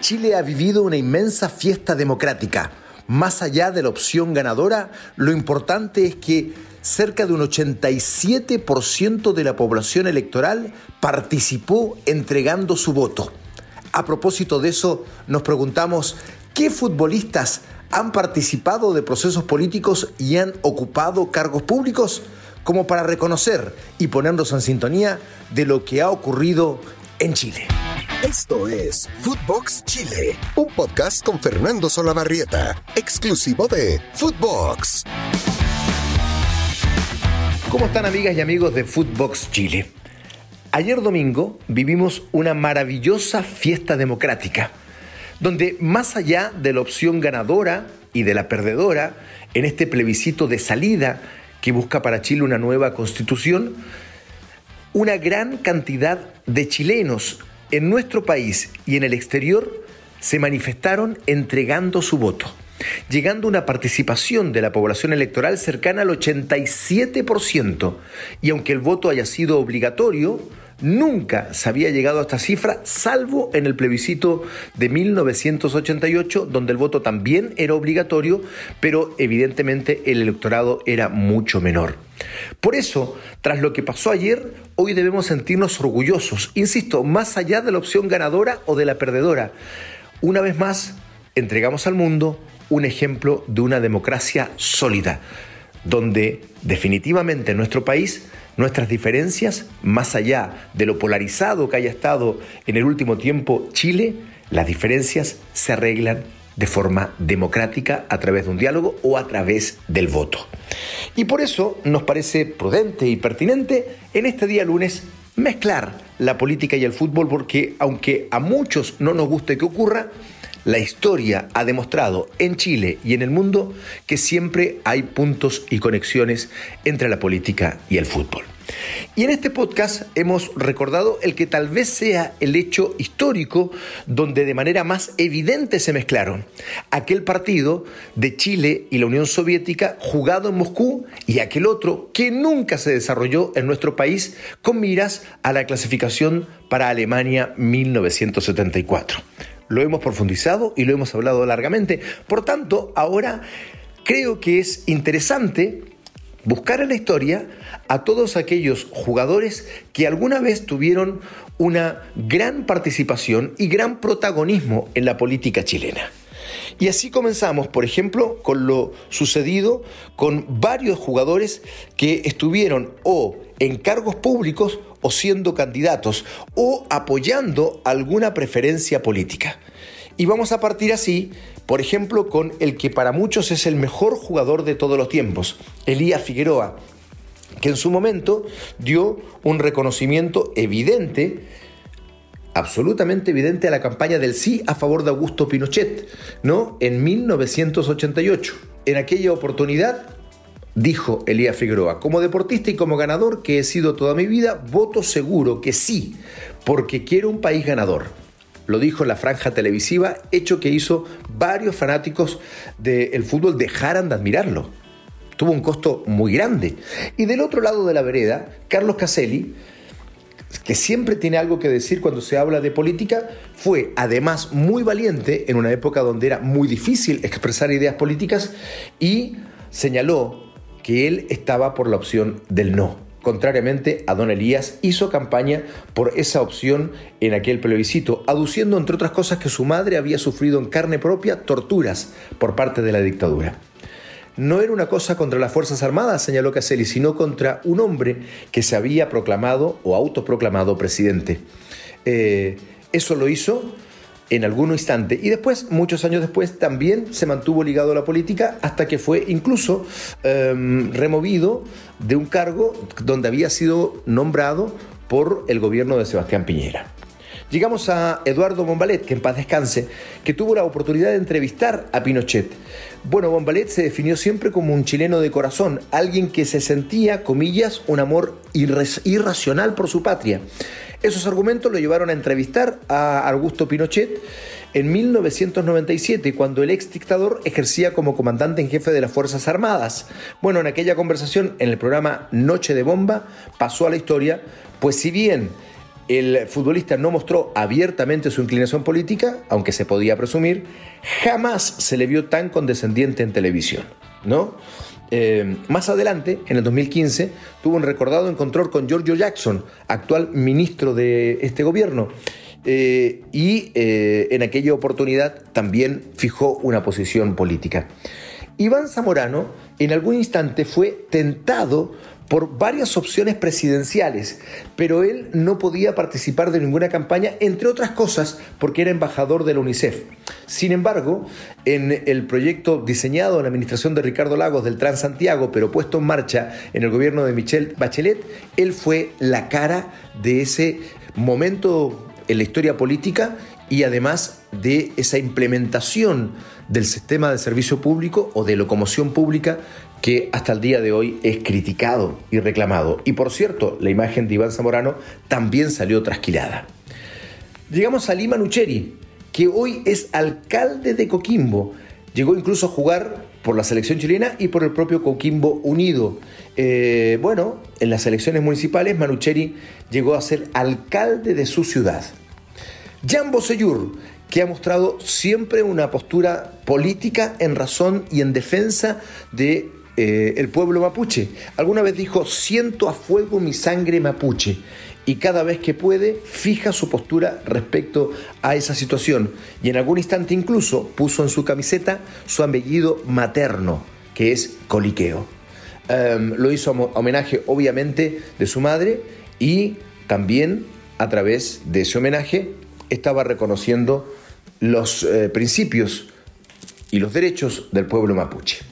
Chile ha vivido una inmensa fiesta democrática. Más allá de la opción ganadora, lo importante es que cerca de un 87% de la población electoral participó entregando su voto. A propósito de eso, nos preguntamos, ¿qué futbolistas han participado de procesos políticos y han ocupado cargos públicos? Como para reconocer y ponernos en sintonía de lo que ha ocurrido en Chile. Esto es Footbox Chile, un podcast con Fernando Solabarrieta, exclusivo de Footbox. ¿Cómo están amigas y amigos de Footbox Chile? Ayer domingo vivimos una maravillosa fiesta democrática, donde más allá de la opción ganadora y de la perdedora, en este plebiscito de salida que busca para Chile una nueva constitución, una gran cantidad de chilenos en nuestro país y en el exterior se manifestaron entregando su voto, llegando a una participación de la población electoral cercana al 87%. Y aunque el voto haya sido obligatorio, Nunca se había llegado a esta cifra, salvo en el plebiscito de 1988, donde el voto también era obligatorio, pero evidentemente el electorado era mucho menor. Por eso, tras lo que pasó ayer, hoy debemos sentirnos orgullosos, insisto, más allá de la opción ganadora o de la perdedora. Una vez más, entregamos al mundo un ejemplo de una democracia sólida, donde definitivamente en nuestro país nuestras diferencias, más allá de lo polarizado que haya estado en el último tiempo Chile, las diferencias se arreglan de forma democrática a través de un diálogo o a través del voto. Y por eso nos parece prudente y pertinente en este día lunes mezclar la política y el fútbol porque aunque a muchos no nos guste que ocurra, la historia ha demostrado en Chile y en el mundo que siempre hay puntos y conexiones entre la política y el fútbol. Y en este podcast hemos recordado el que tal vez sea el hecho histórico donde de manera más evidente se mezclaron aquel partido de Chile y la Unión Soviética jugado en Moscú y aquel otro que nunca se desarrolló en nuestro país con miras a la clasificación para Alemania 1974 lo hemos profundizado y lo hemos hablado largamente. Por tanto, ahora creo que es interesante buscar en la historia a todos aquellos jugadores que alguna vez tuvieron una gran participación y gran protagonismo en la política chilena. Y así comenzamos, por ejemplo, con lo sucedido con varios jugadores que estuvieron o en cargos públicos o siendo candidatos o apoyando alguna preferencia política. Y vamos a partir así, por ejemplo, con el que para muchos es el mejor jugador de todos los tiempos, Elías Figueroa, que en su momento dio un reconocimiento evidente absolutamente evidente a la campaña del sí a favor de Augusto Pinochet, ¿no? En 1988. En aquella oportunidad dijo Elías Figueroa, como deportista y como ganador que he sido toda mi vida, voto seguro que sí, porque quiero un país ganador. Lo dijo en la franja televisiva, hecho que hizo varios fanáticos del fútbol dejaran de admirarlo. Tuvo un costo muy grande. Y del otro lado de la vereda, Carlos Caselli, que siempre tiene algo que decir cuando se habla de política, fue además muy valiente en una época donde era muy difícil expresar ideas políticas y señaló que él estaba por la opción del no. Contrariamente a don Elías, hizo campaña por esa opción en aquel plebiscito, aduciendo entre otras cosas que su madre había sufrido en carne propia torturas por parte de la dictadura. No era una cosa contra las Fuerzas Armadas, señaló Caselli, sino contra un hombre que se había proclamado o autoproclamado presidente. Eh, eso lo hizo en algún instante. Y después, muchos años después, también se mantuvo ligado a la política hasta que fue incluso em, removido de un cargo donde había sido nombrado por el gobierno de Sebastián Piñera. Llegamos a Eduardo Bombalet, que en paz descanse, que tuvo la oportunidad de entrevistar a Pinochet. Bueno, Bombalet se definió siempre como un chileno de corazón, alguien que se sentía, comillas, un amor irracional por su patria. Esos argumentos lo llevaron a entrevistar a Augusto Pinochet en 1997, cuando el ex dictador ejercía como comandante en jefe de las Fuerzas Armadas. Bueno, en aquella conversación, en el programa Noche de Bomba, pasó a la historia, pues si bien el futbolista no mostró abiertamente su inclinación política, aunque se podía presumir, jamás se le vio tan condescendiente en televisión, ¿no? Eh, más adelante, en el 2015, tuvo un recordado encontrón con Giorgio Jackson, actual ministro de este gobierno, eh, y eh, en aquella oportunidad también fijó una posición política. Iván Zamorano en algún instante fue tentado por varias opciones presidenciales, pero él no podía participar de ninguna campaña, entre otras cosas porque era embajador de la UNICEF. Sin embargo, en el proyecto diseñado en la administración de Ricardo Lagos del Transantiago, pero puesto en marcha en el gobierno de Michelle Bachelet, él fue la cara de ese momento en la historia política y además de esa implementación del sistema de servicio público o de locomoción pública que hasta el día de hoy es criticado y reclamado. Y por cierto, la imagen de Iván Zamorano también salió trasquilada. Llegamos a Lima Nucheri, que hoy es alcalde de Coquimbo. Llegó incluso a jugar por la selección chilena y por el propio Coquimbo Unido. Eh, bueno, en las elecciones municipales, Manucheri llegó a ser alcalde de su ciudad. Jan Bosellur, que ha mostrado siempre una postura política en razón y en defensa de eh, el pueblo mapuche. Alguna vez dijo, siento a fuego mi sangre mapuche. Y cada vez que puede, fija su postura respecto a esa situación. Y en algún instante incluso puso en su camiseta su apellido materno, que es Coliqueo. Em, lo hizo a homenaje, obviamente, de su madre y también a través de ese homenaje estaba reconociendo los eh, principios y los derechos del pueblo mapuche.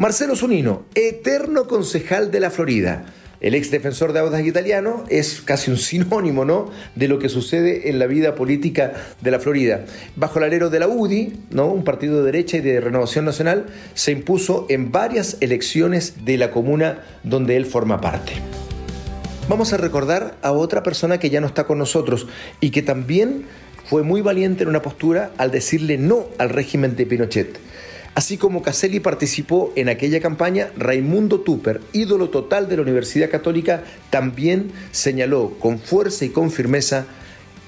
Marcelo Zunino, eterno concejal de la Florida. El ex defensor de Audas italiano es casi un sinónimo ¿no? de lo que sucede en la vida política de la Florida. Bajo el alero de la UDI, ¿no? un partido de derecha y de renovación nacional, se impuso en varias elecciones de la comuna donde él forma parte. Vamos a recordar a otra persona que ya no está con nosotros y que también fue muy valiente en una postura al decirle no al régimen de Pinochet. Así como Caselli participó en aquella campaña, Raimundo Tupper, ídolo total de la Universidad Católica, también señaló con fuerza y con firmeza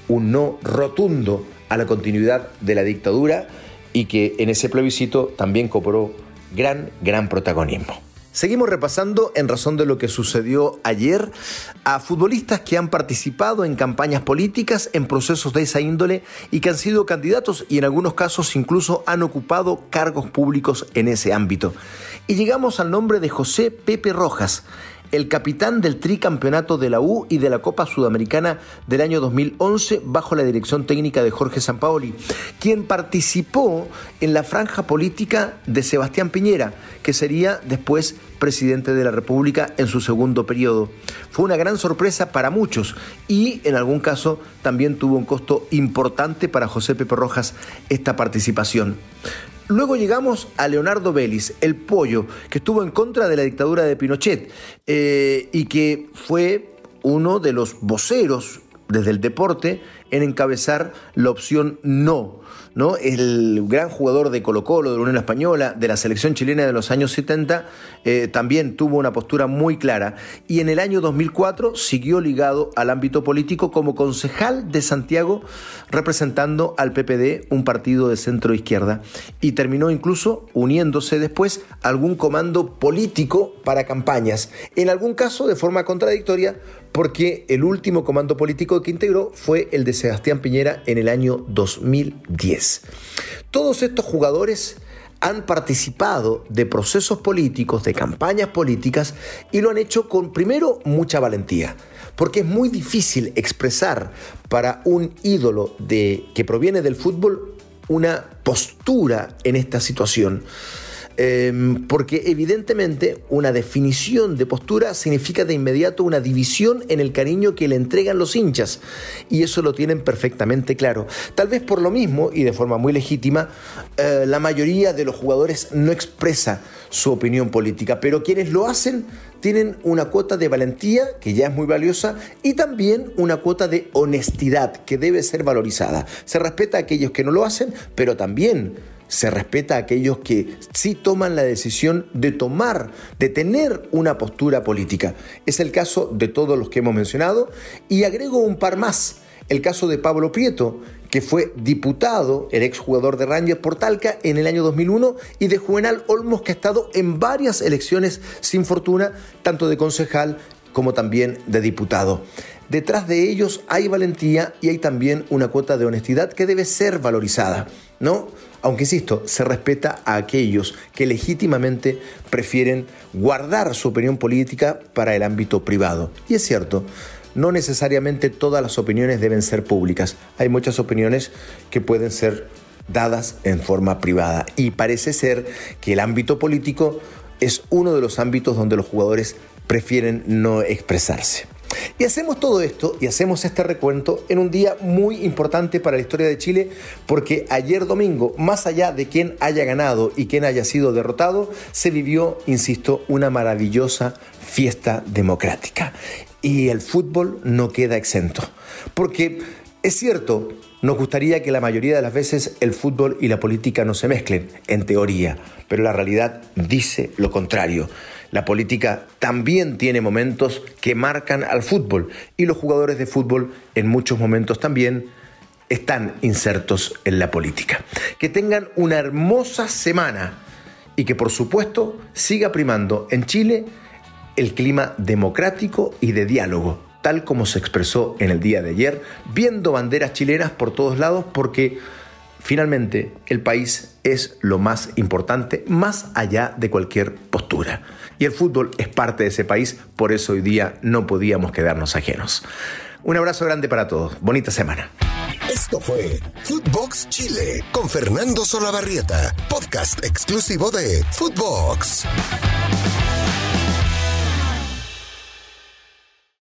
un no rotundo a la continuidad de la dictadura y que en ese plebiscito también cobró gran, gran protagonismo. Seguimos repasando en razón de lo que sucedió ayer a futbolistas que han participado en campañas políticas, en procesos de esa índole y que han sido candidatos y en algunos casos incluso han ocupado cargos públicos en ese ámbito. Y llegamos al nombre de José Pepe Rojas, el capitán del tricampeonato de la U y de la Copa Sudamericana del año 2011 bajo la dirección técnica de Jorge Sampaoli, quien participó en la franja política de Sebastián Piñera, que sería después presidente de la República en su segundo periodo. Fue una gran sorpresa para muchos y en algún caso también tuvo un costo importante para José Pepe Rojas esta participación. Luego llegamos a Leonardo Vélez, el pollo, que estuvo en contra de la dictadura de Pinochet eh, y que fue uno de los voceros desde el deporte en encabezar la opción no ¿no? El gran jugador de Colo Colo, de la Unión Española, de la selección chilena de los años 70, eh, también tuvo una postura muy clara. Y en el año 2004 siguió ligado al ámbito político como concejal de Santiago, representando al PPD, un partido de centro izquierda. Y terminó incluso uniéndose después a algún comando político para campañas, en algún caso de forma contradictoria, porque el último comando político que integró fue el de Sebastián Piñera en el año 2010. Todos estos jugadores han participado de procesos políticos, de campañas políticas, y lo han hecho con, primero, mucha valentía, porque es muy difícil expresar para un ídolo de, que proviene del fútbol una postura en esta situación. Em, porque evidentemente una definición de postura significa de inmediato una división en el cariño que le entregan los hinchas, y eso lo tienen perfectamente claro. Tal vez por lo mismo, y de forma muy legítima, eh, la mayoría de los jugadores no expresa su opinión política, pero quienes lo hacen tienen una cuota de valentía, que ya es muy valiosa, y también una cuota de honestidad, que debe ser valorizada. Se respeta a aquellos que no lo hacen, pero también se respeta a aquellos que sí toman la decisión de tomar, de tener una postura política. Es el caso de todos los que hemos mencionado y agrego un par más. El caso de Pablo Prieto, que fue diputado, el exjugador de Rangers por Talca en el año 2001, y de Juvenal Olmos, que ha estado en varias elecciones sin fortuna, tanto de concejal como también de diputado. Detrás de ellos hay valentía y hay también una cuota de honestidad que debe ser valorizada, ¿no? Aunque insisto, se respeta a aquellos que legítimamente prefieren guardar su opinión política para el ámbito privado. Y es cierto, no necesariamente todas las opiniones deben ser públicas. Hay muchas opiniones que pueden ser dadas en forma privada. Y parece ser que el ámbito político es uno de los ámbitos donde los jugadores prefieren no expresarse. Y hacemos todo esto y hacemos este recuento en un día muy importante para la historia de Chile porque ayer domingo, más allá de quién haya ganado y quién haya sido derrotado, se vivió, insisto, una maravillosa fiesta democrática. Y el fútbol no queda exento. Porque es cierto, nos gustaría que la mayoría de las veces el fútbol y la política no se mezclen, en teoría, pero la realidad dice lo contrario. La política también tiene momentos que marcan al fútbol y los jugadores de fútbol en muchos momentos también están insertos en la política. Que tengan una hermosa semana y que por supuesto siga primando en Chile el clima democrático y de diálogo, tal como se expresó en el día de ayer, viendo banderas chilenas por todos lados porque finalmente el país es lo más importante más allá de cualquier postura y el fútbol es parte de ese país, por eso hoy día no podíamos quedarnos ajenos. Un abrazo grande para todos, bonita semana. Esto fue Footbox Chile con Fernando Solabarrieta, podcast exclusivo de Footbox.